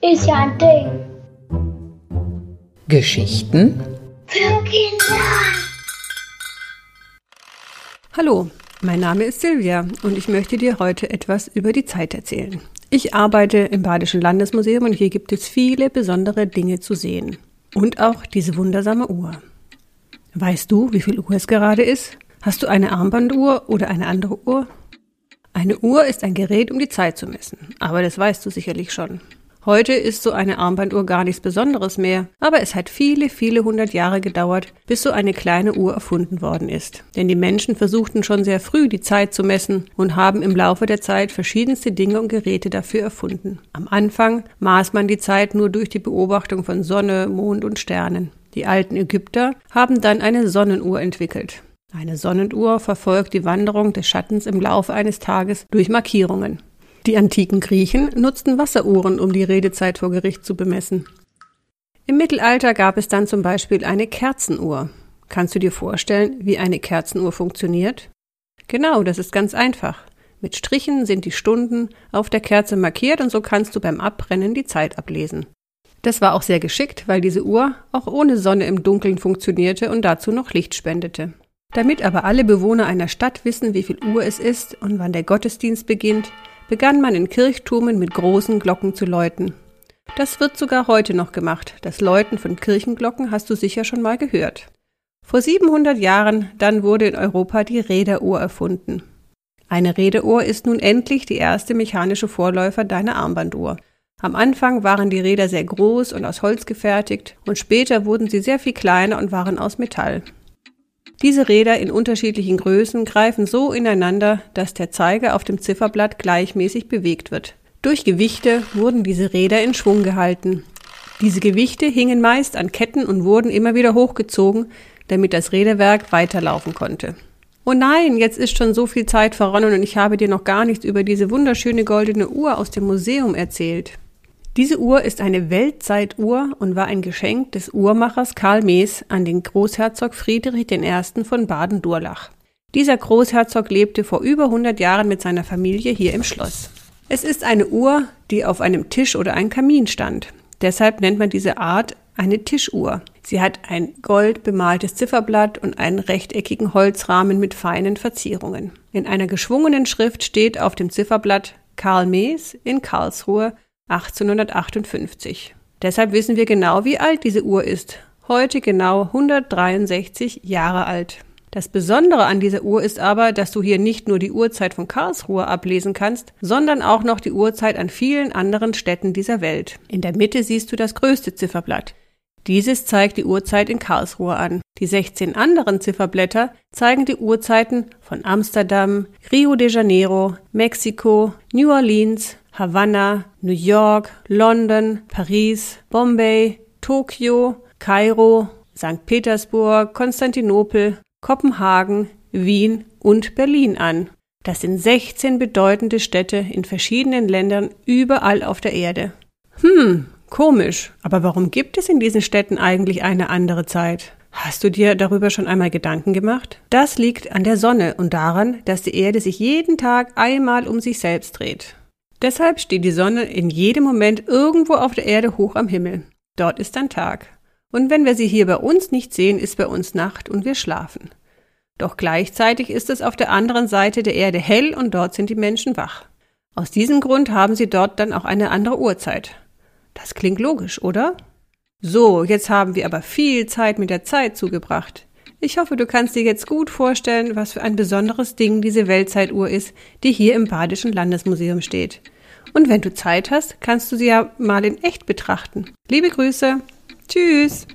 Ist ja ein Ding. Geschichten Für Kinder. Hallo, mein Name ist Silvia und ich möchte dir heute etwas über die Zeit erzählen. Ich arbeite im Badischen Landesmuseum und hier gibt es viele besondere Dinge zu sehen. Und auch diese wundersame Uhr. Weißt du, wie viel Uhr es gerade ist? Hast du eine Armbanduhr oder eine andere Uhr? Eine Uhr ist ein Gerät, um die Zeit zu messen, aber das weißt du sicherlich schon. Heute ist so eine Armbanduhr gar nichts Besonderes mehr, aber es hat viele, viele hundert Jahre gedauert, bis so eine kleine Uhr erfunden worden ist. Denn die Menschen versuchten schon sehr früh die Zeit zu messen und haben im Laufe der Zeit verschiedenste Dinge und Geräte dafür erfunden. Am Anfang maß man die Zeit nur durch die Beobachtung von Sonne, Mond und Sternen. Die alten Ägypter haben dann eine Sonnenuhr entwickelt. Eine Sonnenuhr verfolgt die Wanderung des Schattens im Laufe eines Tages durch Markierungen. Die antiken Griechen nutzten Wasseruhren, um die Redezeit vor Gericht zu bemessen. Im Mittelalter gab es dann zum Beispiel eine Kerzenuhr. Kannst du dir vorstellen, wie eine Kerzenuhr funktioniert? Genau, das ist ganz einfach. Mit Strichen sind die Stunden auf der Kerze markiert und so kannst du beim Abbrennen die Zeit ablesen. Das war auch sehr geschickt, weil diese Uhr auch ohne Sonne im Dunkeln funktionierte und dazu noch Licht spendete. Damit aber alle Bewohner einer Stadt wissen, wie viel Uhr es ist und wann der Gottesdienst beginnt, begann man in Kirchturmen mit großen Glocken zu läuten. Das wird sogar heute noch gemacht. Das Läuten von Kirchenglocken hast du sicher schon mal gehört. Vor 700 Jahren dann wurde in Europa die Räderuhr erfunden. Eine Räderuhr ist nun endlich die erste mechanische Vorläufer deiner Armbanduhr. Am Anfang waren die Räder sehr groß und aus Holz gefertigt und später wurden sie sehr viel kleiner und waren aus Metall. Diese Räder in unterschiedlichen Größen greifen so ineinander, dass der Zeiger auf dem Zifferblatt gleichmäßig bewegt wird. Durch Gewichte wurden diese Räder in Schwung gehalten. Diese Gewichte hingen meist an Ketten und wurden immer wieder hochgezogen, damit das Räderwerk weiterlaufen konnte. Oh nein, jetzt ist schon so viel Zeit verronnen und ich habe dir noch gar nichts über diese wunderschöne goldene Uhr aus dem Museum erzählt. Diese Uhr ist eine Weltzeituhr und war ein Geschenk des Uhrmachers Karl Mees an den Großherzog Friedrich I. von Baden-Durlach. Dieser Großherzog lebte vor über 100 Jahren mit seiner Familie hier im Schloss. Es ist eine Uhr, die auf einem Tisch oder einem Kamin stand. Deshalb nennt man diese Art eine Tischuhr. Sie hat ein gold bemaltes Zifferblatt und einen rechteckigen Holzrahmen mit feinen Verzierungen. In einer geschwungenen Schrift steht auf dem Zifferblatt Karl Mees in Karlsruhe 1858. Deshalb wissen wir genau, wie alt diese Uhr ist. Heute genau 163 Jahre alt. Das Besondere an dieser Uhr ist aber, dass du hier nicht nur die Uhrzeit von Karlsruhe ablesen kannst, sondern auch noch die Uhrzeit an vielen anderen Städten dieser Welt. In der Mitte siehst du das größte Zifferblatt. Dieses zeigt die Uhrzeit in Karlsruhe an. Die 16 anderen Zifferblätter zeigen die Uhrzeiten von Amsterdam, Rio de Janeiro, Mexiko, New Orleans, Havanna, New York, London, Paris, Bombay, Tokio, Kairo, St. Petersburg, Konstantinopel, Kopenhagen, Wien und Berlin an. Das sind 16 bedeutende Städte in verschiedenen Ländern überall auf der Erde. Hm, komisch. Aber warum gibt es in diesen Städten eigentlich eine andere Zeit? Hast du dir darüber schon einmal Gedanken gemacht? Das liegt an der Sonne und daran, dass die Erde sich jeden Tag einmal um sich selbst dreht. Deshalb steht die Sonne in jedem Moment irgendwo auf der Erde hoch am Himmel. Dort ist dann Tag. Und wenn wir sie hier bei uns nicht sehen, ist bei uns Nacht und wir schlafen. Doch gleichzeitig ist es auf der anderen Seite der Erde hell und dort sind die Menschen wach. Aus diesem Grund haben sie dort dann auch eine andere Uhrzeit. Das klingt logisch, oder? So, jetzt haben wir aber viel Zeit mit der Zeit zugebracht. Ich hoffe, du kannst dir jetzt gut vorstellen, was für ein besonderes Ding diese Weltzeituhr ist, die hier im Badischen Landesmuseum steht. Und wenn du Zeit hast, kannst du sie ja mal in echt betrachten. Liebe Grüße. Tschüss.